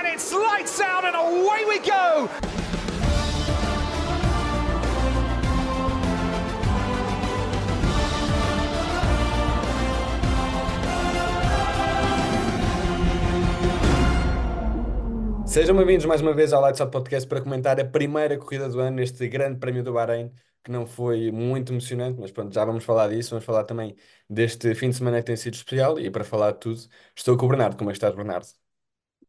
and it's lights out and away we go. Sejam bem-vindos mais uma vez ao Lights Out Podcast para comentar a primeira corrida do ano neste Grande Prémio do Bahrein, que não foi muito emocionante, mas pronto, já vamos falar disso. Vamos falar também deste fim de semana que tem sido especial e para falar de tudo, estou com o Bernardo. Como é que estás, Bernardo?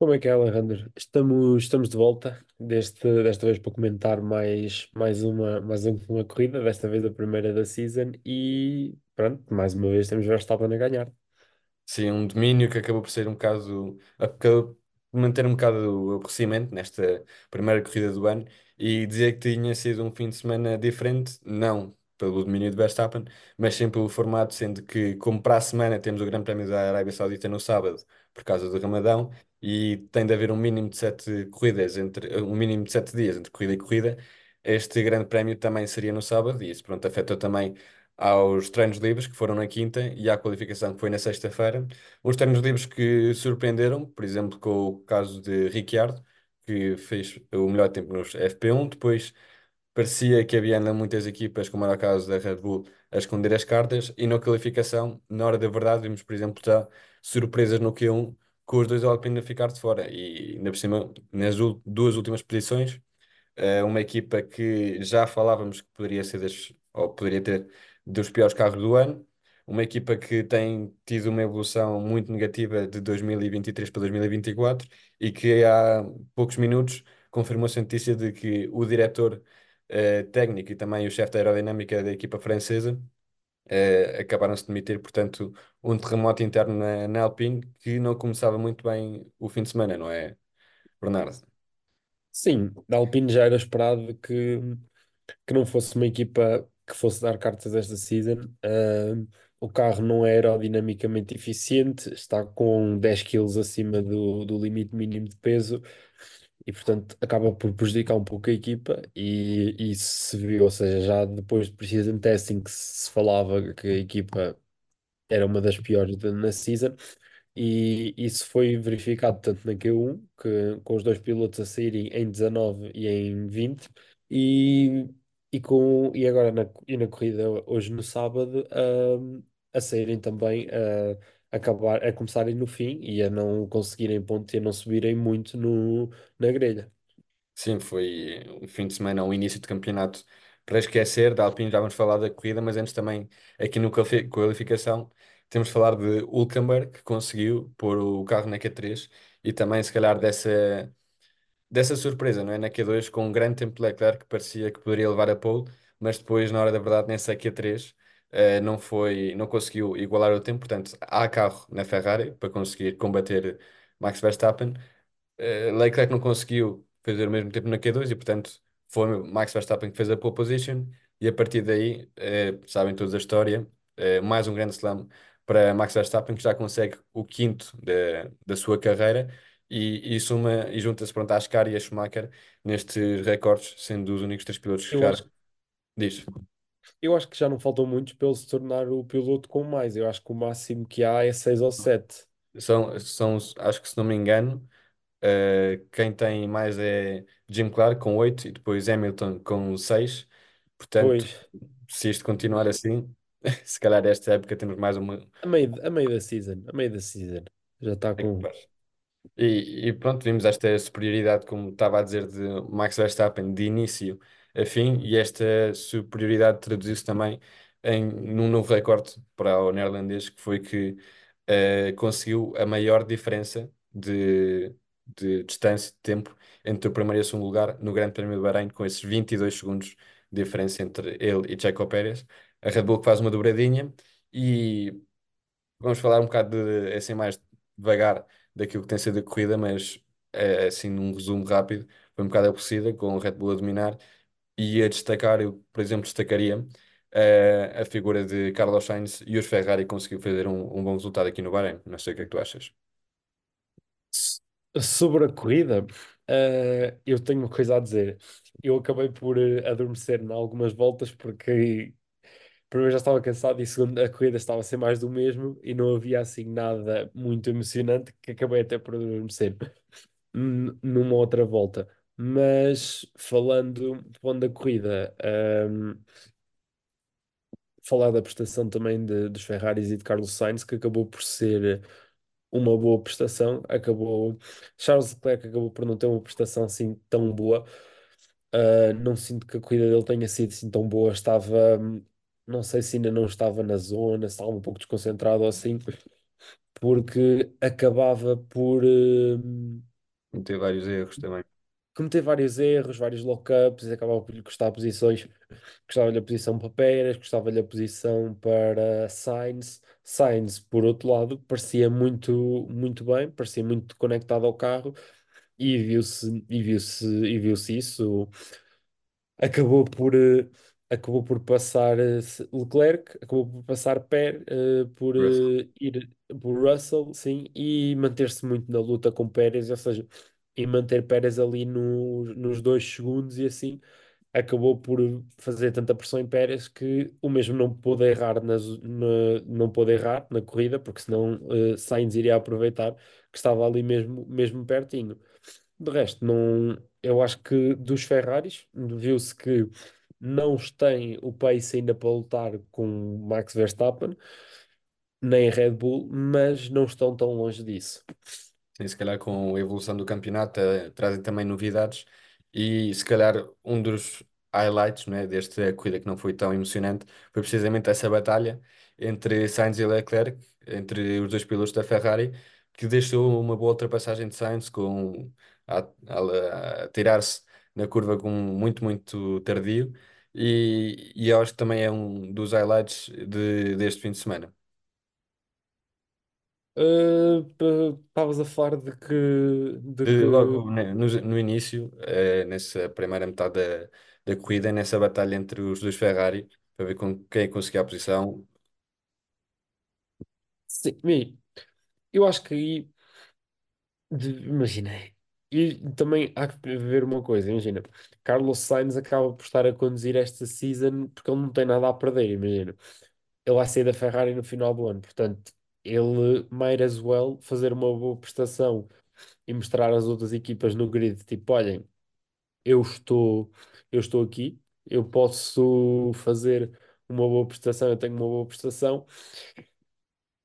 Como é que é, Alejandro? Estamos, estamos de volta, deste, desta vez para comentar mais, mais, uma, mais uma corrida, desta vez a primeira da season, e pronto, mais uma vez temos Verstappen a ganhar. Sim, um domínio que acabou por ser um bocado, acabou por manter um bocado o aborrecimento nesta primeira corrida do ano e dizer que tinha sido um fim de semana diferente, não pelo domínio de Verstappen, mas sim pelo formato, sendo que, como para a semana temos o Grande Prémio da Arábia Saudita no sábado, por causa do Ramadão, e tem de haver um mínimo de sete corridas, entre, um mínimo de sete dias entre corrida e corrida, este Grande Prémio também seria no sábado, e isso pronto, afetou também aos treinos livres que foram na quinta e à qualificação que foi na sexta-feira. Uns treinos livres que surpreenderam, por exemplo, com o caso de Ricciardo, que fez o melhor tempo nos FP1, depois parecia que havia ainda muitas equipas, como era o caso da Red Bull, a esconder as cartas, e na qualificação, na hora da verdade, vimos, por exemplo, já surpresas no Q1, com os dois Alpine a ficar de fora, e ainda por cima, nas duas últimas posições, eh, uma equipa que já falávamos que poderia ser das, ou poderia ter dos piores carros do ano, uma equipa que tem tido uma evolução muito negativa de 2023 para 2024 e que há poucos minutos confirmou-se a notícia de que o diretor eh, técnico e também o chefe da aerodinâmica da equipa francesa eh, acabaram-se de demitir, portanto, um terremoto interno na, na Alpine que não começava muito bem o fim de semana, não é, Bernardo? Sim, da Alpine já era esperado que, que não fosse uma equipa que fosse dar cartas esta season. Ahm, o carro não é aerodinamicamente eficiente, está com 10 quilos acima do, do limite mínimo de peso e, portanto, acaba por prejudicar um pouco a equipa. E isso se viu, ou seja, já depois de precision testing que se falava que a equipa era uma das piores na season. E isso foi verificado tanto na Q1, que, com os dois pilotos a saírem em 19 e em 20, e, e, com, e agora na, e na corrida hoje no sábado, ahm, a saírem também a, acabar, a começarem no fim e a não conseguirem ponto e a não subirem muito no, na grelha. Sim, foi um fim de semana, um início de campeonato para esquecer. Da Alpine já vamos falar da corrida, mas antes também, aqui no qualifi- qualificação, temos de falar de Hülkenberg, que conseguiu pôr o carro na Q3 e também, se calhar, dessa, dessa surpresa, não é? Na Q2, com um grande tempo de Leclerc, que parecia que poderia levar a pole, mas depois, na hora da verdade, nessa Q3, eh, não foi, não conseguiu igualar o tempo. Portanto, há carro na Ferrari para conseguir combater Max Verstappen. Uh, Leclerc não conseguiu fazer o mesmo tempo na Q2 e, portanto, foi Max Verstappen que fez a pole position. E a partir daí, eh, sabem todos a história, mais um grande slam para Max Verstappen, que já consegue o quinto da, da sua carreira e, e, suma, e junta-se pronto, à Ascari e a Schumacher nestes recordes, sendo os únicos três pilotos que chegaram. Diz. Eu acho que já não faltam muitos para ele se tornar o piloto com mais. Eu acho que o máximo que há é 6 ou 7. São, são, acho que se não me engano, Uh, quem tem mais é Jim Clark com 8 e depois Hamilton com 6. Portanto, Pois, se isto continuar assim, se calhar esta época temos mais uma. a meio, a meio da season, a meio da season. Já está com. E, e pronto, vimos esta superioridade, como estava a dizer, de Max Verstappen de início a fim, e esta superioridade traduziu-se também em, num novo recorde para o neerlandês, que foi que eh, conseguiu a maior diferença de, de distância, de tempo, entre o primeiro e o segundo lugar no Grande Prémio do Bahrein, com esses 22 segundos de diferença entre ele e Checo Pérez. A Red Bull que faz uma dobradinha, e Vamos falar um bocado de, assim mais devagar daquilo que tem sido a corrida, mas é, assim num resumo rápido, foi um bocado aborrecida com o Red Bull a dominar e a destacar, eu por exemplo destacaria eh, a figura de Carlos Sainz e os Ferrari conseguiu fazer um, um bom resultado aqui no Bahrein. Não sei o que é que tu achas. Sobre a corrida, eh, eu tenho uma coisa a dizer. Eu acabei por eh, adormecer em algumas voltas porque primeiro já estava cansado e segundo a corrida estava a ser mais do mesmo e não havia assim nada muito emocionante que acabei até por adormecer. numa outra volta. Mas falando, falando da corrida, ahm, falar da prestação também de- dos Ferraris e de Carlos Sainz, que acabou por ser uma boa prestação, acabou. Charles Leclerc acabou por não ter uma prestação assim tão boa. Uh, não sinto que a corrida dele tenha sido assim tão boa. Estava, hum, não sei se ainda não estava na zona, estava um pouco desconcentrado ou assim, porque acabava por hum, Tem vários erros também. Cometer vários erros, vários lock-ups, e acabava por lhe custar posições. Custava-lhe a posição para Pérez, custava-lhe a posição para Sainz. Sainz, por outro lado, parecia muito, muito bem, parecia muito conectado ao carro e viu-se e viu-se e viu-se isso. Acabou por eh, acabou por passar eh, Leclerc, acabou por passar Pé, eh, por Russell. ir por Russell, sim, e manter-se muito na luta com Pérez, ou seja, e manter Pérez ali no- nos dois segundos e assim acabou por fazer tanta pressão em Pérez que o mesmo não pôde errar nas, na, não pôde errar na corrida, porque senão eh, Sainz iria aproveitar que estava ali mesmo, mesmo pertinho. De resto, não, eu acho que dos Ferraris viu-se que não têm o pace ainda para lutar com Max Verstappen, nem Red Bull, mas não estão tão longe disso. Sim, se calhar com a evolução do campeonato eh, trazem também novidades e se calhar um dos highlights, né, desta corrida que não foi tão emocionante foi precisamente essa batalha entre Sainz e Leclerc, entre os dois pilotos da Ferrari, que deixou uma boa ultrapassagem de Sainz com a, a- a tirar-se na curva com muito, muito tardio e, e acho que também é um dos highlights de, deste fim de semana. P- Estavas a falar de que, de que logo ne- no, no início, eh, nessa primeira metade da, da corrida, nessa batalha entre os dois Ferrari, para ver com quem conseguia a posição. sim, bem, eu acho que aí de- imagina, e também há que ver uma coisa, imagina, Carlos Sainz acaba por estar a conduzir esta season porque ele não tem nada a perder, imagina. ele vai sair da Ferrari no final do ano. Portanto, ele might as well fazer uma boa prestação e mostrar às outras equipas no grid, tipo, olhem, eu estou, eu estou aqui, eu posso fazer uma boa prestação, eu tenho uma boa prestação.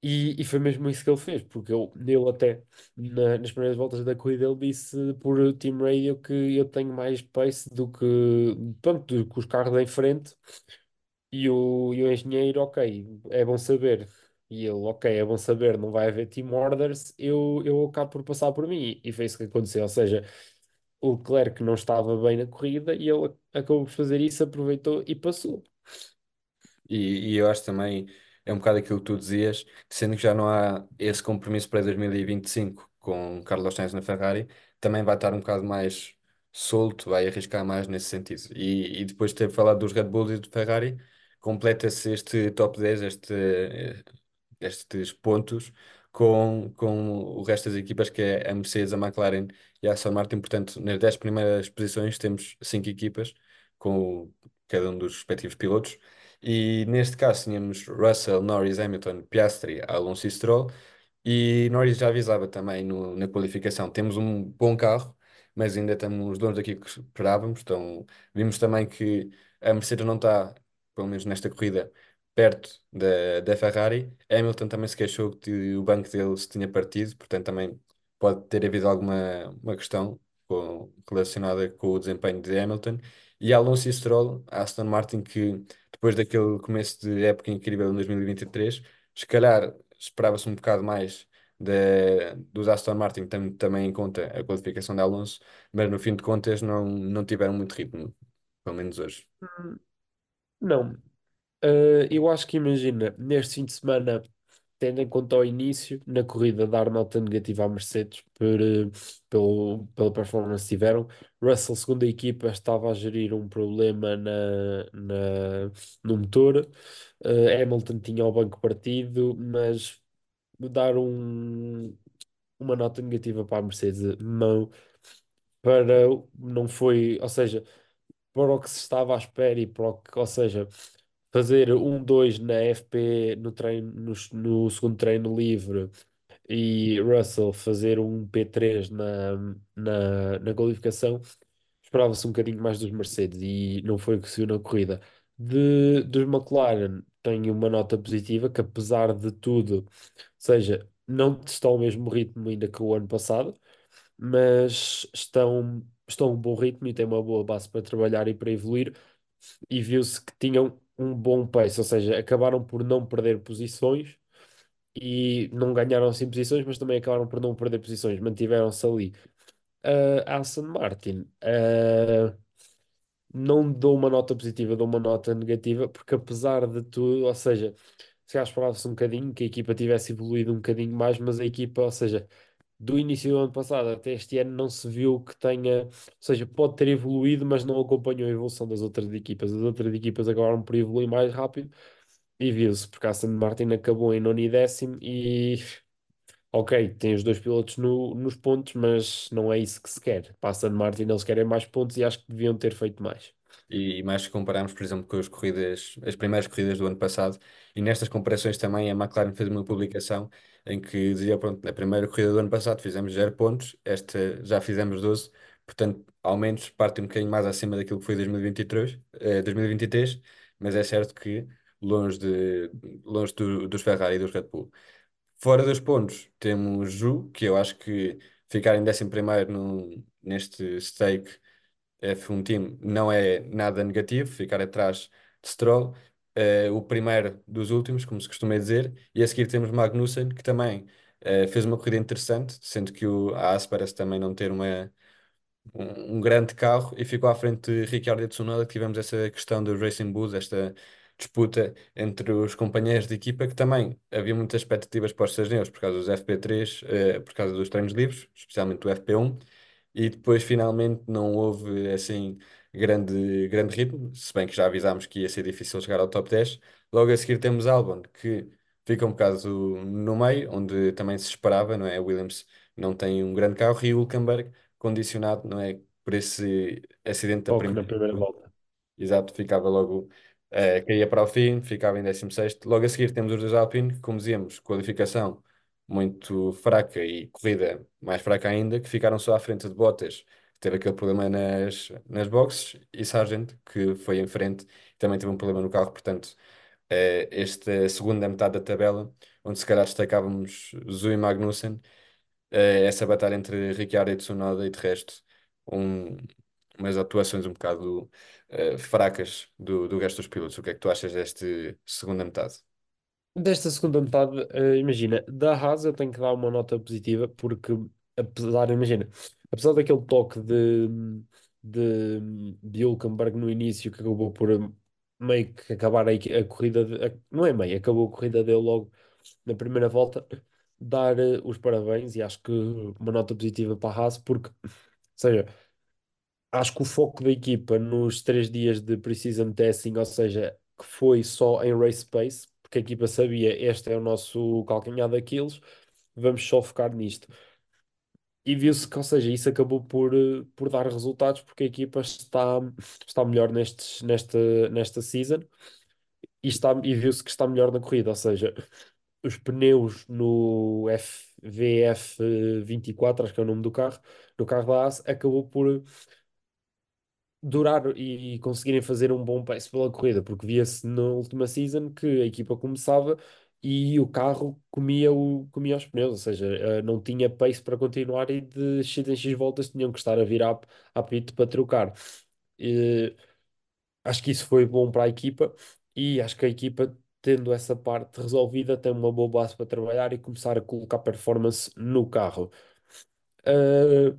E, e foi mesmo isso que ele fez, porque eu, ele até na- nas primeiras voltas da corrida ele disse por Team Radio que eu tenho mais pace do que, pronto, do que os carros em frente e o, e o engenheiro, ok, é bom saber. E ele, ok, é bom saber, não vai haver team orders, eu, eu acabo por passar por mim. E foi isso que aconteceu. Ou seja, o Leclerc não estava bem na corrida e ele acabou por fazer isso, aproveitou e passou. E, e eu acho também, é um bocado aquilo que tu dizias, sendo que já não há esse compromisso para 2025 com Carlos Sainz na Ferrari, também vai estar um bocado mais solto, vai arriscar mais nesse sentido. E, e depois de ter falado dos Red Bulls e do Ferrari, completa-se este top 10, este, estes pontos com, com o resto das equipas, que é a Mercedes, a McLaren e a Aston Martin. Portanto, nas 10 primeiras posições temos cinco equipas, com cada um dos respectivos pilotos. E neste caso tínhamos Russell, Norris, Hamilton, Piastri, Alonso e Stroll. E Norris já avisava também no- na qualificação: temos um bom carro, mas ainda estamos longe daquilo que esperávamos. Então, vimos também que a Mercedes não está, pelo menos nesta corrida, perto da, da Ferrari. Hamilton também se queixou que o banco dele se tinha partido, portanto, também pode ter havido alguma uma questão com- relacionada com o desempenho de Hamilton. E Alonso e Stroll, Aston Martin, que depois daquele começo de época incrível em 2023, se calhar esperava-se um bocado mais da- dos Aston Martin, tendo também em conta a qualificação de Alonso, mas no fim de contas não, não tiveram muito ritmo, pelo menos hoje. Não, Eh, eu acho que imagina, neste fim de semana, tendo em conta o início, na corrida dar nota negativa à Mercedes por, eh, pelo, pela performance que tiveram. Russell, segundo a equipa, estava a gerir um problema na, na, no motor. Eh, Hamilton tinha o banco partido, mas dar um, uma nota negativa para a Mercedes não, para, não foi, ou seja, para o que se estava à espera e para o que, ou seja fazer um 2 na FP no treino, no, no segundo treino livre e Russell fazer um P3 na, na, na qualificação, esperava-se um bocadinho mais dos Mercedes e não foi o que se viu na corrida. De, dos McLaren, tenho uma nota positiva que, apesar de tudo, seja, não estão ao mesmo ritmo ainda que o ano passado, mas estão, estão a um bom ritmo e têm uma boa base para trabalhar e para evoluir. E viu-se que tinham um bom pace, ou seja, acabaram por não perder posições e não ganharam assim posições, mas também acabaram por não perder posições, mantiveram-se ali. Uh, Aston Martin, uh, não dou uma nota positiva, dou uma nota negativa, porque apesar de tudo, ou seja, se calhar esperava-se um bocadinho que a equipa tivesse evoluído um bocadinho mais, mas a equipa, ou seja, do início do ano passado até este ano não se viu que tenha, ou seja, pode ter evoluído, mas não acompanhou a evolução das outras equipas. As outras equipas acabaram por evoluir mais rápido e viu-se, porque a Aston Martin acabou em nono e décimo e ok, tem os dois pilotos no, nos pontos, mas não é isso que se quer. Para a Aston Martin eles querem mais pontos e acho que deviam ter feito mais. E mais se compararmos, por exemplo, com as corridas, as primeiras corridas do ano passado, e nestas comparações também a McLaren fez uma publicação em que dizia, pronto, na primeira corrida do ano passado fizemos 0 pontos, esta já fizemos 12, portanto, ao menos parte um bocadinho mais acima daquilo que foi 2023, eh, 2023, mas é certo que longe, de, longe do- dos Ferrari e dos Red Bull. Fora dos pontos, temos Ju, que eu acho que ficar em 11º no, neste stake F1 Team não é nada negativo, ficar atrás de Stroll, eh, o primeiro dos últimos, como se costuma dizer, e a seguir temos Magnussen, que também eh, fez uma corrida interessante, sendo que o, Haas parece também não ter uma, um, um grande carro e ficou à frente de Ricciardo e Tsunoda, que tivemos essa questão do Racing Bulls, esta disputa entre os companheiros de equipa, que também havia muitas expectativas postas neles, por causa dos FP3, eh, por causa dos treinos livres, especialmente do FP1, e depois finalmente não houve assim grande, grande ritmo, se bem que já avisámos que ia ser difícil chegar ao top 10. Logo a seguir temos Albon, que fica um bocado no meio, onde também se esperava, não é? Williams não tem um grande carro e Hülkenberg condicionado, não é? Por esse acidente da primeira. primeira volta. Exato, ficava logo, eh, caía para o fim, ficava em 16º. Logo a seguir temos os dois Alpine, que, como dizíamos, qualificação muito fraca e corrida mais fraca ainda, que ficaram só à frente de Bottas, teve aquele problema nas, nas boxes, e Sargent, que foi em frente também teve um problema no carro. Portanto, eh, esta segunda metade da tabela, onde se calhar destacávamos Zhu e Magnussen, eh, essa batalha entre Ricciardo e Tsunoda e de resto, um, umas atuações um bocado eh, fracas do, do resto dos pilotos. O que é que tu achas desta segunda metade? Desta segunda metade, imagina, da Haas eu tenho que dar uma nota positiva porque, apesar, imagina, apesar daquele toque de, de, de Hülkenberg no início que acabou por eh, meio que acabar a, a corrida, de- a- não é meio, acabou a corrida dele logo na primeira volta, dar eh, os parabéns e acho que uma nota positiva para a Haas porque, ou seja, acho que o foco da equipa nos três dias de precision testing, ou seja, que foi só em race pace, porque a equipa sabia este é o nosso calcanhar daqueles, vamos só focar nisto. E viu-se que, ou seja, isso acabou por, por dar resultados porque a equipa está, está melhor nestes, nesta, nesta season e, está, e viu-se que está melhor na corrida, ou seja, os pneus no FVF 24, acho que é o nome do carro, no carro da acabou por durar e conseguirem fazer um bom pace pela corrida, porque via-se na última season que a equipa começava e o carro comia, o, comia os pneus, ou seja, eh, não tinha pace para continuar e de X em X voltas tinham que estar a virar à pit para trocar. E, acho que isso foi bom para a equipa e acho que a equipa, tendo essa parte resolvida, tem uma boa base para trabalhar e começar a colocar performance no carro. Uh,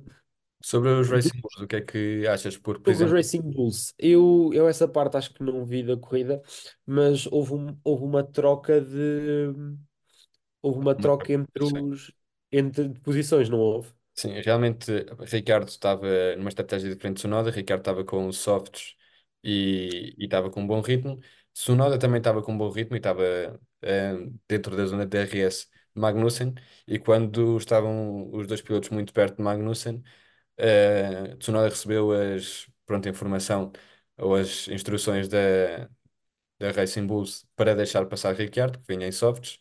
Sobre os Racing Bulls, o que é que achas? Por, por Sobre os Racing Bulls, eu, eu essa parte acho que não vi da corrida, mas houve, um- houve uma troca de houve uma troca entre os entre posições, não houve? Sim, realmente Ricardo estava numa estratégia diferente de Tsunoda. Ricardo estava com softs e e estava com um bom ritmo. Tsunoda também estava com um bom ritmo e estava eh, dentro da zona de DRS de Magnussen. E quando estavam os dois pilotos muito perto de Magnussen, eh, Tsunoda recebeu as, pronto, a informação ou as instruções da, da Racing Bulls para deixar passar Ricciardo, que vinha em softs.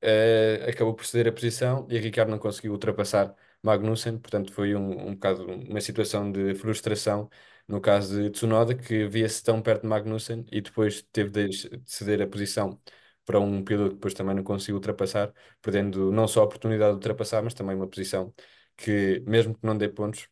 eh, acabou por ceder a posição e Ricciardo não conseguiu ultrapassar Magnussen, portanto foi um, um bocado uma situação de frustração no caso de Tsunoda, que via-se tão perto de Magnussen e depois teve de ceder a posição para um piloto que depois também não conseguiu ultrapassar, perdendo não só a oportunidade de ultrapassar, mas também uma posição que, mesmo que não dê pontos,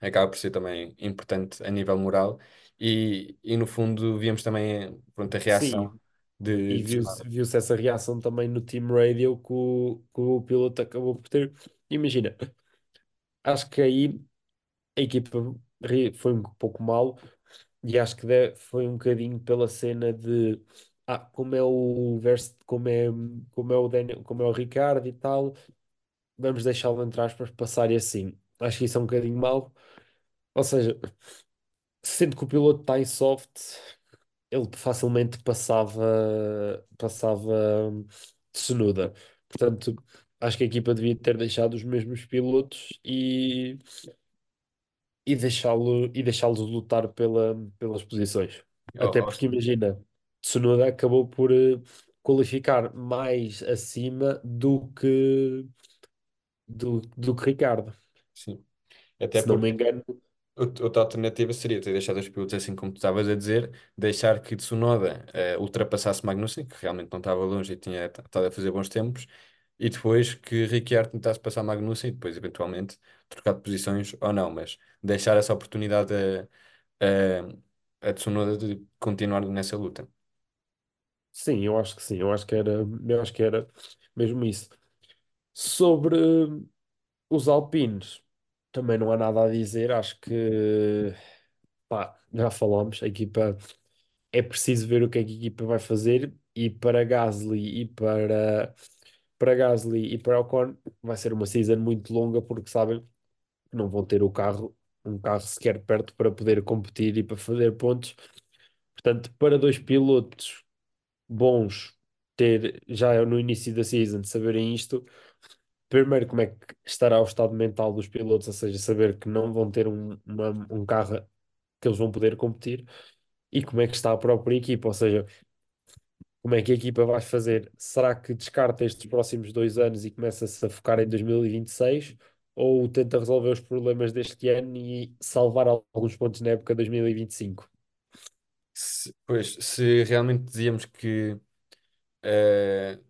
acaba por ser também importante a nível moral. E, e no fundo, víamos também pronto, a reação Sim, de e viu-se viu-se essa reação também no Team Radio que o, que o piloto acabou por ter. Imagina, acho que aí a equipa foi um pouco mal e acho que de- foi um bocadinho pela cena de ah, como é o Verst, como é, como é o Daniel, como é o Ricardo e tal, vamos deixá-lo entre aspas passar e assim. Acho que isso é um bocadinho mau. Ou seja, sendo que o piloto está em soft, ele facilmente passava, passava Tsunoda. Portanto, acho que a equipa devia ter deixado os mesmos pilotos e, e deixá-lo e deixá-los lutar pela, pelas posições. Até porque imagina, Tsunoda acabou por eh, qualificar mais acima do que do, do que Ricardo. sim. Até Se não me porque engano, Out- Outra alternativa seria ter deixado os pilotos assim como tu estavas a dizer, deixar que Tsunoda eh, ultrapassasse Magnussen, que realmente não estava longe e tinha estado a fazer bons tempos, e depois que Ricciardo tentasse passar Magnussen e depois eventualmente trocar de posições ou não, mas deixar essa oportunidade a, a, a Tsunoda de continuar nessa luta. sim, eu acho que sim, eu acho que era, eu acho que era mesmo isso. Sobre os Alpines, também não há nada a dizer, acho que pá, já falámos, a equipa é preciso ver o que é que a equipa vai fazer e para Gasly e para para Gasly e para Ocon vai ser uma season muito longa porque sabem que não vão ter o carro, um carro sequer perto para poder competir e para fazer pontos. Portanto, para dois pilotos bons ter já no início da season saberem isto, primeiro como é que estará o estado mental dos pilotos, ou seja, saber que não vão ter um, uma- um carro que eles vão poder competir e como é que está a própria equipa, ou seja, como é que a equipa vai fazer? Será que descarta estes próximos dois anos e começa-se a focar em 2026? Ou tenta resolver os problemas deste ano e salvar alguns pontos na época 2025? Se- pois, se realmente dizíamos que eh,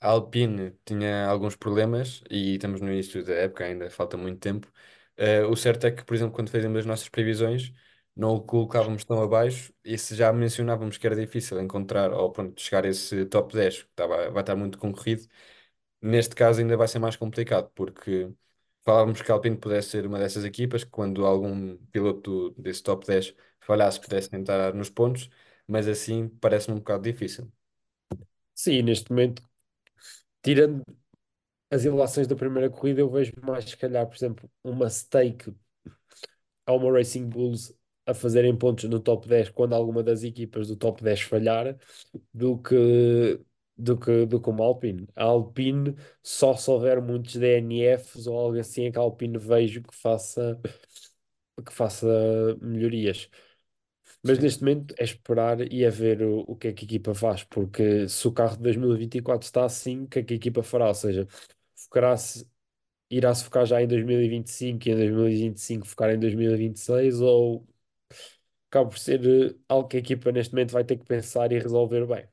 A Alpine tinha alguns problemas e estamos no início da época, ainda falta muito tempo. Eh, o certo é que, por exemplo, quando fazíamos as nossas previsões, não o colocávamos tão abaixo e se já mencionávamos que era difícil encontrar ou pronto, chegar a esse top 10, que estava, vai estar muito concorrido, neste caso ainda vai ser mais complicado, porque falávamos que a Alpine pudesse ser uma dessas equipas, que quando algum piloto desse top 10 falhasse, pudesse entrar nos pontos, mas assim parece-me um bocado difícil. Sim, neste momento, tirando as ilações da primeira corrida, eu vejo mais, se calhar, por exemplo, uma stake a uma Racing Bulls a fazerem pontos no top 10 quando alguma das equipas do top 10 falhar, do que, do que, do que uma Alpine. A Alpine, só se houver muitos DNFs ou algo assim, é que a Alpine vejo que faça, que faça melhorias. Mas Sim, neste momento é esperar e é ver o, o que é que a equipa faz, porque se o carro de 2024 está assim, o que é que a equipa fará? Ou seja, focará-se, irá-se focar já em 2025 e em 2025 focar em 2026 ou acaba por ser eh, algo que a equipa neste momento vai ter que pensar e resolver bem.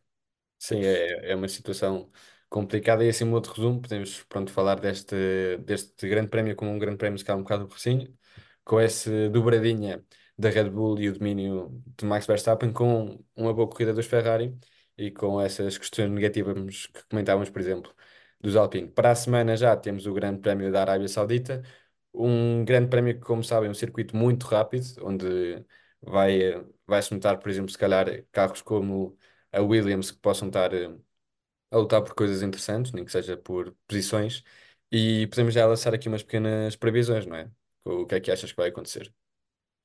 Sim, é, é uma situação complicada e assim, um outro resumo, podemos pronto, falar deste, deste grande prémio como um grande prémio, se calhar um bocado recinho, com essa dobradinha da Red Bull e o domínio de Max Verstappen, com uma boa corrida dos Ferrari e com essas questões negativas que comentávamos, por exemplo, dos Alpine. Para a semana já temos o grande prémio da Arábia Saudita, um grande prémio que, como sabem, é um circuito muito rápido, onde vai, vai-se notar, por exemplo, se calhar carros como a Williams que possam estar eh, a lutar por coisas interessantes, nem que seja por posições, e podemos já lançar aqui umas pequenas previsões, não é? O que é que achas que vai acontecer?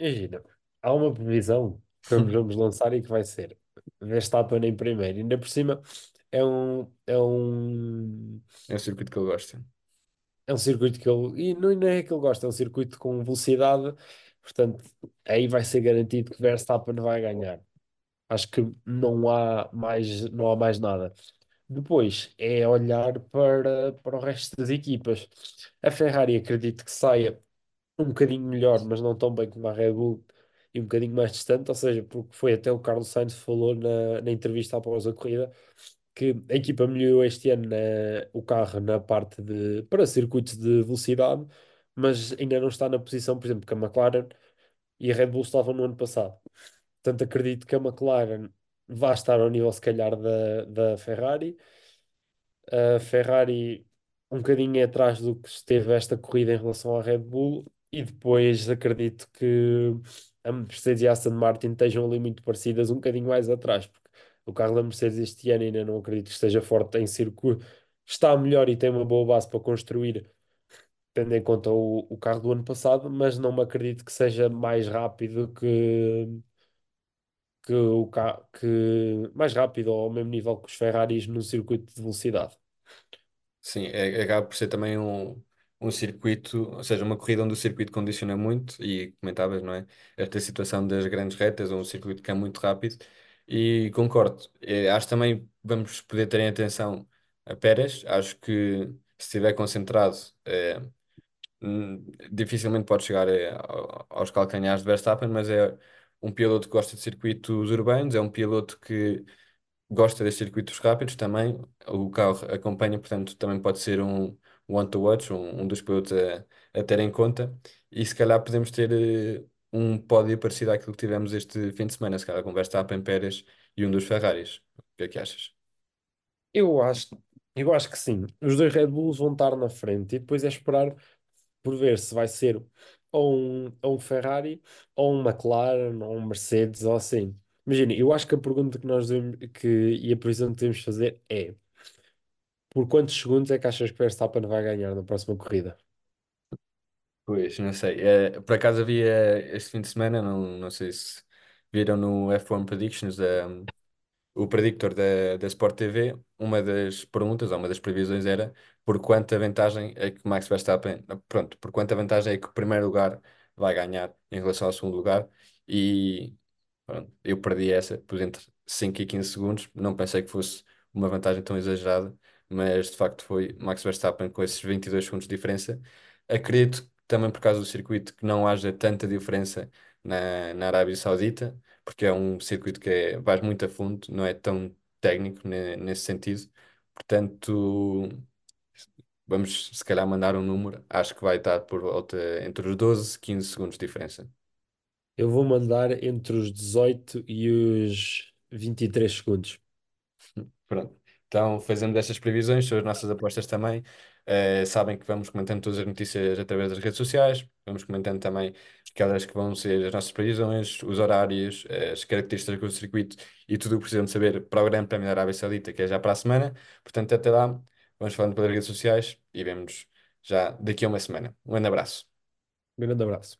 Imagina, há uma previsão que vamos, vamos lançar e que vai ser Verstappen em primeiro. Ainda por cima é um, é um, É um circuito que ele gosta. é um circuito que ele. E não, não é que ele gosta, é um circuito com velocidade. Portanto, aí vai ser garantido que Verstappen vai ganhar. Acho que não há mais, não há mais nada. Depois é olhar para, para o resto das equipas. A Ferrari acredito que saia um bocadinho melhor, mas não tão bem como a Red Bull e um bocadinho mais distante, ou seja, porque foi até o Carlos Sainz falou na, na entrevista após a corrida que a equipa melhorou este ano na- o carro na parte de para circuitos de velocidade, mas ainda não está na posição, por exemplo, que a McLaren e a Red Bull estavam no ano passado. Portanto, acredito que a McLaren vai estar ao nível, se calhar, da, da Ferrari. A Ferrari um bocadinho atrás do que esteve esta corrida em relação à Red Bull, e depois acredito que a Mercedes e a Aston Martin estejam ali muito parecidas, um bocadinho mais atrás, porque o carro da Mercedes este ano ainda não acredito que esteja forte em circuito, está melhor e tem uma boa base para construir, tendo em conta o, o carro do ano passado, mas não me acredito que seja mais rápido que que o ca- que mais rápido ou ao mesmo nível que os Ferraris no circuito de velocidade. Sim, é, acaba por ser também um, um circuito, ou seja, uma corrida onde o circuito condiciona muito, e comentavas, não é? Esta situação das grandes retas, um circuito que é muito rápido, e concordo. Acho também vamos poder ter em atenção a Pérez, acho que se estiver concentrado, eh, hum, dificilmente pode chegar ao- aos calcanhares de Verstappen, mas é um piloto que gosta de circuitos urbanos, é um piloto que gosta destes circuitos rápidos também. O carro acompanha, portanto, também pode ser um one to watch, um, um dos pilotos a, a ter em conta. E se calhar podemos ter eh, um pódio parecido àquilo que tivemos este fim de semana, se calhar com Verstappen, Pérez e um dos Ferraris. O que é que achas? Eu acho, eu acho que sim. Os dois Red Bulls vão estar na frente e depois é esperar por ver se vai ser ou um, ou um Ferrari, ou um McLaren, ou um Mercedes, ou assim. Imagina, eu acho que a pergunta que nós devemos, que, e a previsão que devemos fazer é por quantos segundos é que achas que Verstappen vai ganhar na próxima corrida? Pois, não sei. Eh, por acaso havia este fim de semana, não, não sei se viram no F1 Predictions, o predictor da, da Sport TV, uma das perguntas, ou uma das previsões era por quanta vantagem é que Max Verstappen, pronto, por quanta vantagem é que o primeiro lugar vai ganhar em relação ao segundo lugar. E pronto, eu perdi essa por entre 5 e 15 segundos. Não pensei que fosse uma vantagem tão exagerada, mas de facto foi Max Verstappen com esses 22 segundos de diferença. Acredito também por causa do circuito que não haja tanta diferença na, na Arábia Saudita porque é um circuito que é, vais muito a fundo, não é tão técnico ne- nesse sentido. Portanto, vamos se calhar mandar um número, acho que vai estar por volta entre os 12 e 15 segundos de diferença. Eu vou mandar entre os 18 e os 23 segundos. Pronto. Então, fazendo estas previsões, são as nossas apostas também. Eh, sabem que vamos comentando todas as notícias através das redes sociais, vamos comentando também aquelas que vão ser as nossas previsões, os horários, eh, as características do circuito e tudo o que precisam de saber para o Grande Prémio da Arábia Saudita, que é já para a semana. Portanto, até lá, vamos falando pelas redes sociais e vemos já daqui a uma semana. Um grande abraço. Grande abraço.